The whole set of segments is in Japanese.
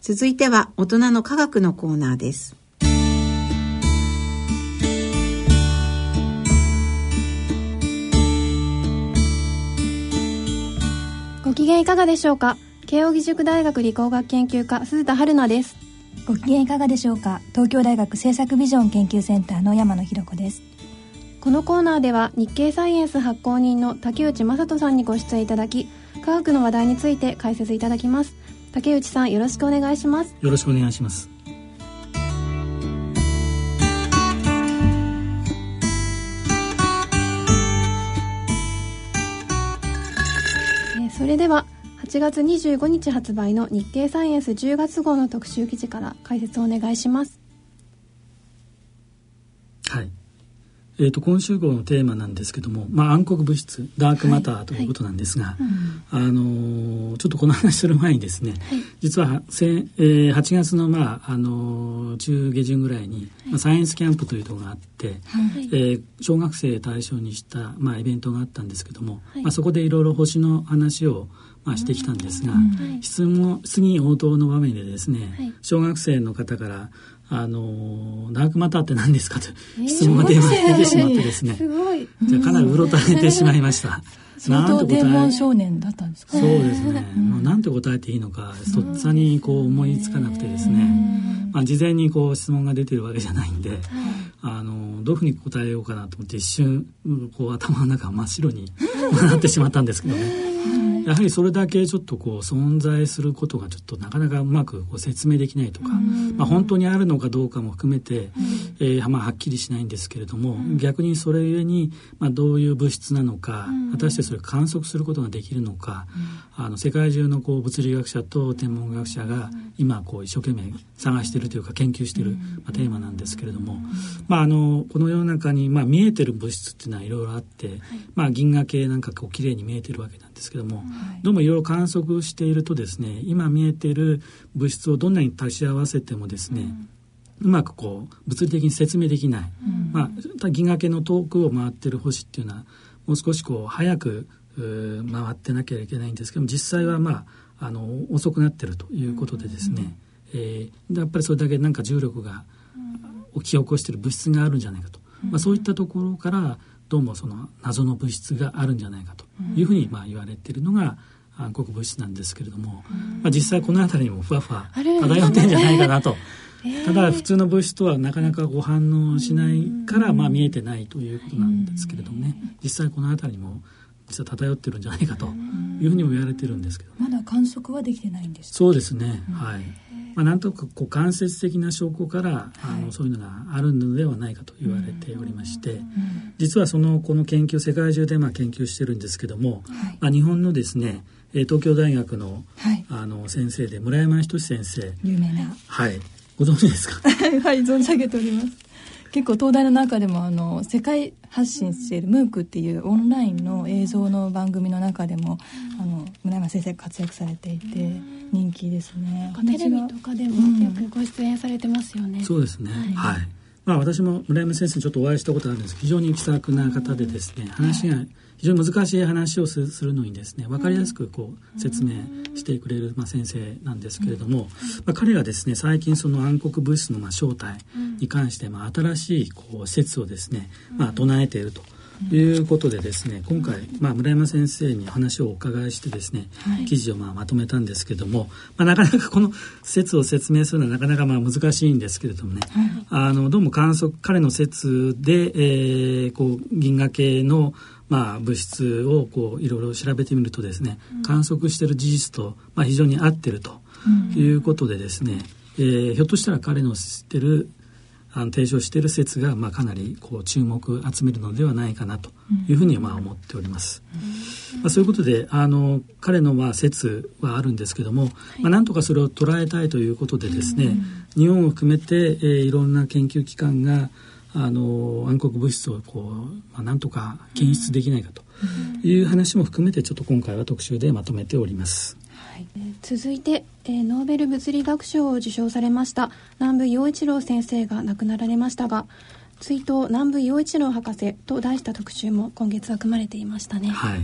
続いては大人の科学のコーナーです。ご機嫌いかがでしょうか？慶應義塾大学理工学研究科鈴田春奈です。ご機嫌いかがでしょうか？東京大学政策ビジョン研究センターの山野博子です。このコーナーでは日経サイエンス発行人の竹内正人さんにご出演いただき科学の話題について解説いただきます竹内さんよろしくお願いします。よろしくお願いします。それでは8月25日発売の日経サイエンス10月号の特集記事から解説をお願いします。はいえーと、今週号のテーマなんですけども、まあ、暗黒物質ダークマターということなんですが、はい。はい。あのー、ちょっとこの話する前にですね、はい、実はせ、えー、8月の,、まああのー、中下旬ぐらいに、まあ、サイエンスキャンプというのがあって、はい、えー、小学生対象にした、まあ、イベントがあったんですけども、まあ、そこでいろいろ星の話をまあ、してきたんですが、質問質疑応答の場面でですね、小学生の方からあのダークマターって何ですかと質問が出てしまってですね、すごい。じゃかなりうろたえてしまいました。相少年だったんですかそうですね、もうなんて答えていいのかとっさにこう思いつかなくてですね、まあ、事前にこう質問が出てるわけじゃないんで、あのどういうふうに答えようかなと思って一瞬こう頭の中真っ白に なってしまったんですけどね。やはりそれだけちょっとこう存在することがちょっとなかなかうまくこう説明できないとか、まあ、本当にあるのかどうかも含めて、えー、まあ、はっきりしないんですけれども、逆にそれゆえに、まあ、どういう物質なのか、果たしてそれを観測することができるのか、あの世界中のこう物理学者と天文学者が今こう一生懸命探しているというか研究している、まあ、テーマなんですけれども、まあ、あのこの世の中に、まあ、見えてる物質っていうのはいろいろあって、まあ、銀河系なんかこう綺麗に見えてるわけなんですけども、どうもいろいろ観測しているとですね今見えている物質をどんなに足し合わせてもですね、うまくこう物理的に説明できない、まあ、銀河系の遠くを回ってる星っていうのはもう少しこう早く回ってなきゃいけないんですけども実際はまああの遅くなってるということでですね、えー、やっぱりそれだけなんか重力が起き起こしている物質があるんじゃないかと、まあ、そういったところからどうもその謎の物質があるんじゃないかというふうにまあ言われているのが暗黒物質なんですけれども、まあ、実際この辺りにもふわふわ漂ってんじゃないかなと。ただ普通の物質とはなかなかご反応しないからまあ見えてないということなんですけれどもね。実際この辺りにも実は漂ってるんじゃないかというふうにも言われてるんですけど、まだ観測はできてないんですそうですね、はいまあ、なんとかこう間接的な証拠から、あのそういうのがあるのではないかと言われておりまして、実はそのこの研究世界中でまあ研究してるんですけども、まあ、日本のですね東京大学の,、あの先生で村山仁先生。有名な。はい。ご存知ですか？はい存じ上げております結構東大の中でもあの世界発信しているムークっていうオンラインの映像の番組の中でも、あの村山先生活躍されていて人気ですね。テレビとかでもよくご出演されてますよね、うん、そうですね。はい、はいまあ、私も村山先生にちょっとお会いしたことあるんです。非常に気さくな方でですね話が非常に難しい話をするのにですね分かりやすくこう説明してくれる、まあ、先生なんですけれども、まあ、彼がですね最近その暗黒物質のまあ正体に関してまあ新しいこう説をですね、まあ、唱えていると。いうことでですね今回、まあ、村山先生に話をお伺いしてですね、はい、記事をまあまとめたんですけども、まあ、なかなか この説を説明するのはなかなかまあ難しいんですけれどもね、はい、あのどうも観測彼の説で、えー、こう銀河系のまあ、物質をこういろいろ調べてみるとですね、観測している事実と、まあ、非常に合ってるということでですね、えー、ひょっとしたら彼の知ってるあの提唱している説が、まあ、かなりこう注目集めるのではないかなというふうにまあ思っております。まあ、そういうことであの彼のまあ説はあるんですけども、まあ、なんとかそれを捉えたいということでですね、日本を含めて、えー、いろんな研究機関があの暗黒物質をこう、まあ、なんとか検出できないかという話も含めてちょっと今回は特集でまとめております。はい、続いて、えー、ノーベル物理学賞を受賞されました南部陽一郎先生が亡くなられましたが追悼南部陽一郎博士と題した特集も今月は組まれていましたね。はい。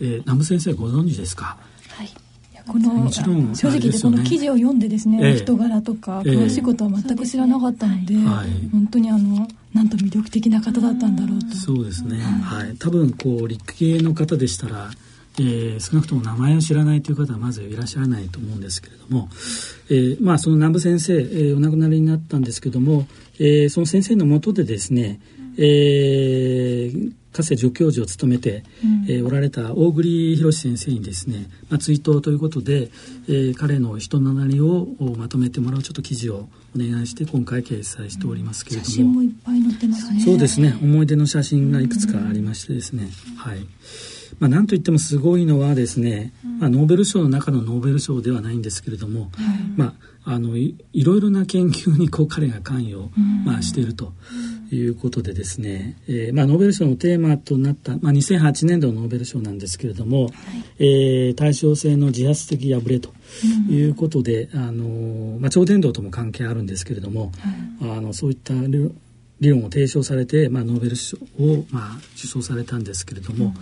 えー、南部先生ご存知ですか？はい。この正直言ってこの記事を読んでですね、え人柄とか詳しいことは全く知らなかったので、え本当にあのなんと魅力的な方だったんだろうとそうですね、はい、多分こう陸系の方でしたらえー、少なくとも名前を知らないという方はまずいらっしゃらないと思うんですけれども、えー、まあその南部先生、えー、お亡くなりになったんですけども、えー、その先生のもとでですね、えー、かつて助教授を務めて、うん、えー、おられた大栗博先生にですね、まあ、追悼ということで、えー、彼の人となりをまとめてもらうちょっと記事をお願いして今回掲載しておりますけれども、写真もいっぱい載ってますね。そうですね。思い出の写真がいくつかありましてですね、うん、はいまあ、なんといってもすごいのはですね、まあ、ノーベル賞の中のノーベル賞ではないんですけれども、まあ、あのいろいろな研究にこう彼が関与、まあ、しているということでですね、えーまあ、ノーベル賞のテーマとなった、まあ、2008年度のノーベル賞なんですけれども、はい、えー、対称性の自発的破れということで、あのまあ、超伝導とも関係あるんですけれども、はい、あのそういった理論を提唱されて、まあ、ノーベル賞を、まあ、受賞されたんですけれども、うん、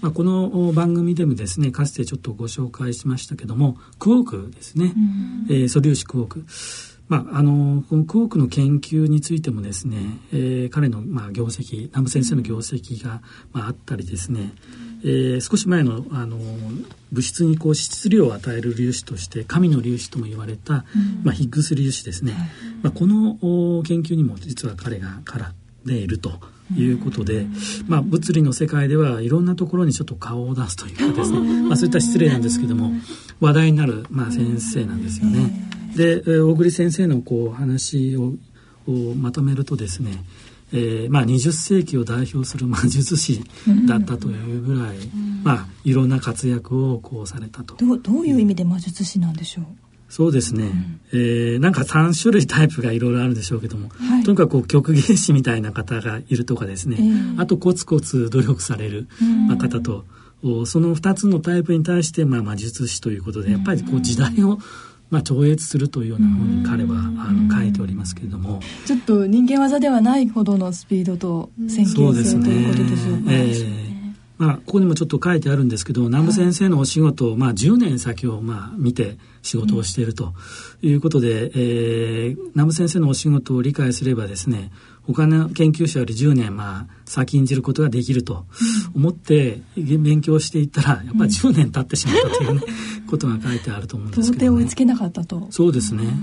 まあ、この番組でもですねかつてちょっとご紹介しましたけどもクォークですね、うん、えー、素粒子クォーク。まあ、あのこのクォークの研究についてもですね、えー、彼の、まあ、業績南部先生の業績が、まあ、あったりですね、えー、少し前のあの物質にこう質量を与える粒子として神の粒子とも言われた、まあ、ヒッグス粒子ですね、まあ、この研究にも実は彼が絡んでいるということで、まあ、物理の世界ではいろんなところにちょっと顔を出すというかですね、まあ、そういった失礼なんですけども話題になる、まあ、先生なんですよね。で大栗先生のこう話をまとめるとですねえーまあ、20世紀を代表する魔術師だったというぐらい、まあ、いろんな活躍をこうされたと。どどういう意味で魔術師なんでしょう？そうですね、うん、えー、なんか3種類タイプがいろいろあるでしょうけども、はい、とにかくこう曲芸師みたいな方がいるとかですね、えー、あとコツコツ努力される、まあ、方と、その2つのタイプに対して、まあ、魔術師ということでやっぱりこう時代を、まあ、超越するというようなふうに彼はあの書いておりますけれども。ちょっと人間技ではないほどのスピードと先見性ということでしょうか。えーまあ、ここにもちょっと書いてあるんですけど南部先生のお仕事を、まあ、10年先をまあ見て仕事をしているということで、うん、えー、南部先生のお仕事を理解すればですね他の研究者より10年まあ先んじることができると思って勉強していったらやっぱり10年経ってしまったというね、ことが書いてあると思うんですけど、ね、到底追いつけなかったと。そうですね、はい。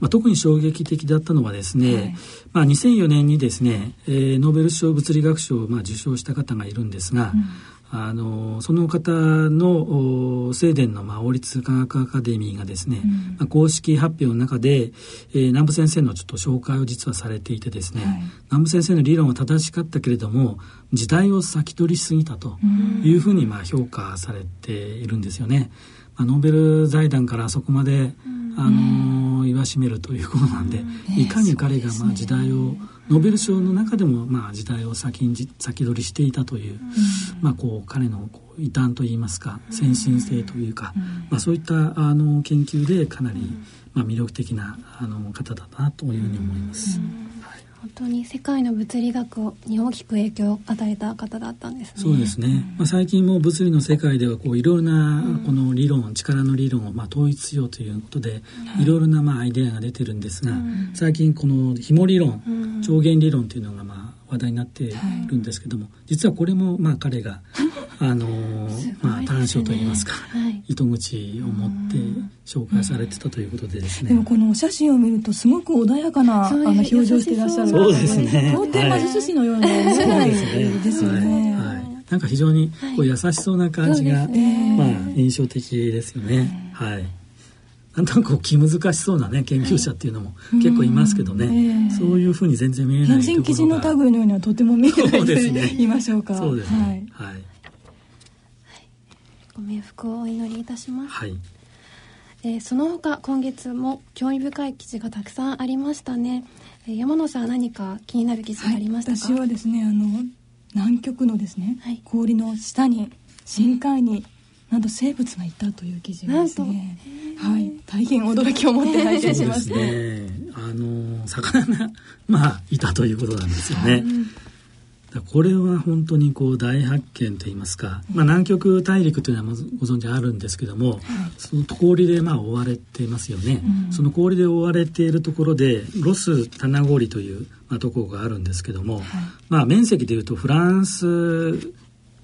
まあ、特に衝撃的だったのはですね、はい、まあ、2004年にですね、えー、ノーベル賞物理学賞をまあ受賞した方がいるんですが、うんあのその方のスウェーデンの、まあ、王立科学アカデミーがですね、うん、まあ、公式発表の中で、えー、南部先生のちょっと紹介を実はされていてですね、はい、南部先生の理論は正しかったけれども時代を先取りしすぎたというふうにまあ評価されているんですよね。まあ、ノーベル財団からそこまで、あの言わしめるということなんで、いかに彼がまあ時代をノーベル賞の中でもまあ時代を先に先取りしていたという、まあ、こう彼のこう異端といいますか先進性というか、まあ、そういったあの研究でかなり、まあ、魅力的なあの方だなというふうに思います。本当に世界の物理学に大きく影響を与えた方だったんですね。そうですね。まあ、最近も物理の世界ではこういろいろなこの理論、うん、力の理論をまあ統一しようということで、いろいろなまあアイデアが出てるんですが、うん、最近この紐理論、うん、超弦理論というのがまあ話題になっているんですけども、はい、実はこれもまあ彼が あの、ね、まあ短所といいますか、はい、糸口を持って紹介されてたということでですね。でもこのお写真を見るとすごく穏やかなあの表情していらっしゃるそうですね。到底魔術師のような見えないですよね。はいなんか非常にこう優しそうな感じが、まあ印象的ですよね。はい。なんとなく気難しそうなね研究者っていうのも結構いますけどね、えー、そういうふうに全然見えないところが。記事の類のようにはとても見えないと言いましょうか。そうですね。はい、はい、ご冥福をお祈りいたします、はい。えー、その他今月も興味深い記事がたくさんありましたね、えー、山野さん何か気になる記事ありましたか、はい、私はですねあの南極のですね、はい、氷の下に深海に、なんと生物がいたという記事ですね。はい、大変驚きを持って拝見しました。ね、あの魚が まあいたということなんですよね。これは本当にこう大発見といいますか、まあ、南極大陸というのはご存知あるんですけども、はい、その氷でまあ覆われていますよね、うん、その氷で覆われているところでロス棚氷という、まあ、ところがあるんですけども、はい、まあ、面積でいうとフランス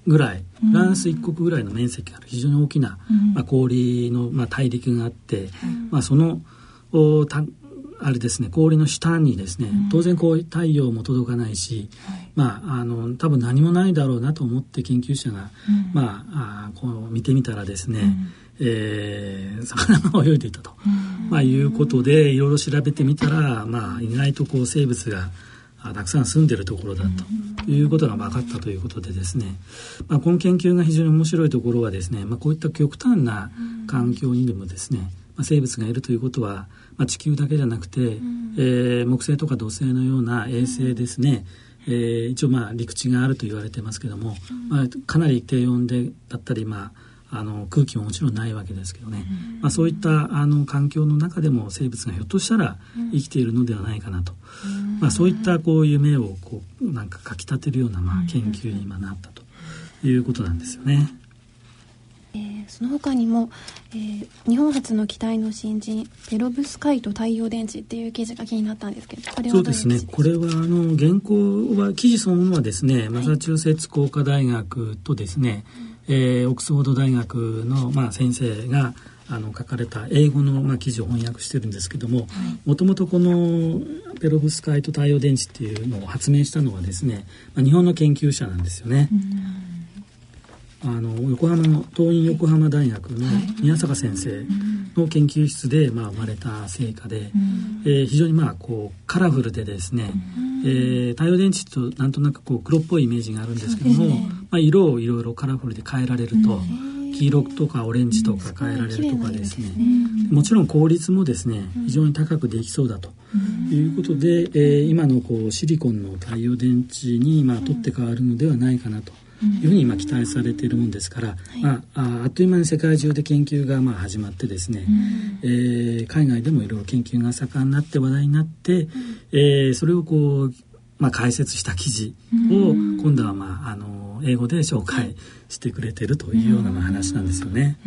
ぐらいフランス一国ぐらいの面積がある。非常に大きな、まあ、氷の、まあ、大陸があって、まあ、そのおたあれですね氷の下にですね、当然こう太陽も届かないし、まああの多分何もないだろうなと思って研究者が、まああこう見てみたらですね、えー、魚が泳いでいたと、まあ、いうことでいろいろ調べてみたら、まあ、意外とこう生物がたくさん住んでるところだということが分かったということでですね、まあ、この研究が非常に面白いところはですね、まあ、こういった極端な環境にでもですね、まあ、生物がいるということは、まあ、地球だけじゃなくて、うん、えー、木星とか土星のような衛星ですね、うん、えー、一応まあ陸地があると言われてますけども、うん、まあ、かなり低温でだったり、まあ、あの空気ももちろんないわけですけどね、うん、まあ、そういったあの環境の中でも生物がひょっとしたら生きているのではないかなと、うん、まあ、そういったこう夢をこうなんかかきたてるようなまあ研究に今なったということなんですよね。えー、その他にも、えー、日本初の機体の新人ペロブスカイト太陽電池っていう記事が気になったんですけどこれはそうですね。これはあの原稿は記事そのものはですね、マサチューセッツ工科大学とですね、うん、えー、オックスフォード大学の、まあ、先生があの書かれた英語の、まあ、記事を翻訳してるんですけどももともとこのペロブスカイト太陽電池っていうのを発明したのはですね、まあ、日本の研究者なんですよね。うん。あの横浜の東院横浜大学の宮坂先生の研究室で、まあ、生まれた成果で、えー、非常にまあこうカラフルでですね、えー、太陽電池となんとなくこう黒っぽいイメージがあるんですけども、まあ、色をいろいろカラフルで変えられると。黄色とかオレンジとか変えられるとかですね、もちろん効率もですね非常に高くできそうだと。いうことで、えー、今のこうシリコンの太陽電池にまあ取って変わるのではないかなというふうに今期待されているもんですから、はい、まあ、あっという間に世界中で研究がまあ始まってですね、うん、えー、海外でもいろいろ研究が盛んになって話題になって、うん、えー、それをこう、まあ、解説した記事を今度は、まあ、あの英語で紹介してくれてるというような話なんですよね。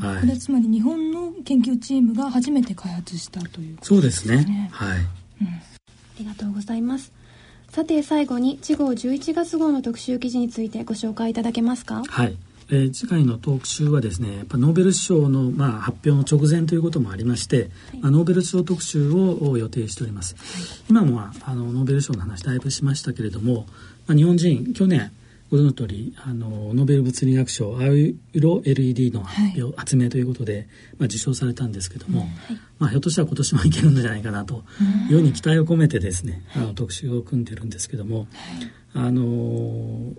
はい、これつまり日本の研究チームが初めて開発したという、ね、そうですね。はい、うん、ありがとうございます。さて最後に次号11月号の特集記事についてご紹介いただけますか？はい。えー、次回の特集はですねやっぱノーベル賞の、まあ、発表の直前ということもありまして、はい、まあ、ノーベル賞特集を予定しております、はい、今もあのノーベル賞の話だいぶしましたけれども、まあ、日本人去年ご存の通りあのノーベル物理学賞青色 LED の発表、はい、発明ということで、まあ、受賞されたんですけども、はい、まあ、ひょっとしたら今年もいけるんじゃないかなというように期待を込めてですね、あの特集を組んでるんですけども、あの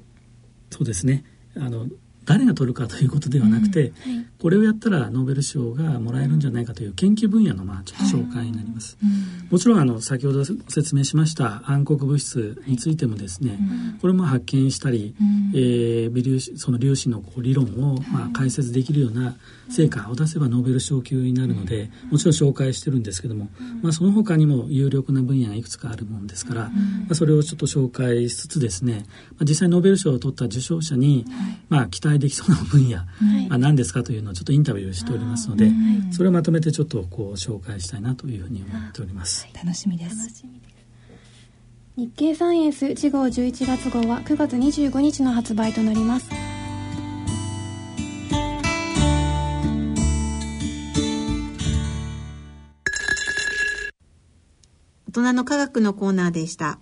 そうですね。あの誰が取るかということではなくて、うん。はい、これをやったらノーベル賞がもらえるんじゃないかという研究分野のまあちょっと紹介になります、はい、もちろんあの先ほど説明しました暗黒物質についてもですね、これも発見したり、うん、えー、微粒子その粒子のこう理論をまあ解説できるような成果を出せばノーベル賞級になるので、もちろん紹介してるんですけども、まあ、その他にも有力な分野がいくつかあるもんですから、まあ、それをちょっと紹介しつつですね、まあ、実際ノーベル賞を取った受賞者に、まあ、期待できそうな分野、まあ、何ですかというのをちょっとインタビューしておりますので、それをまとめてちょっとこう紹介したいなというふうに思っております。楽しみです日経サイエンス次号11月号は9月25日の発売となります。大人の科学のコーナーでした。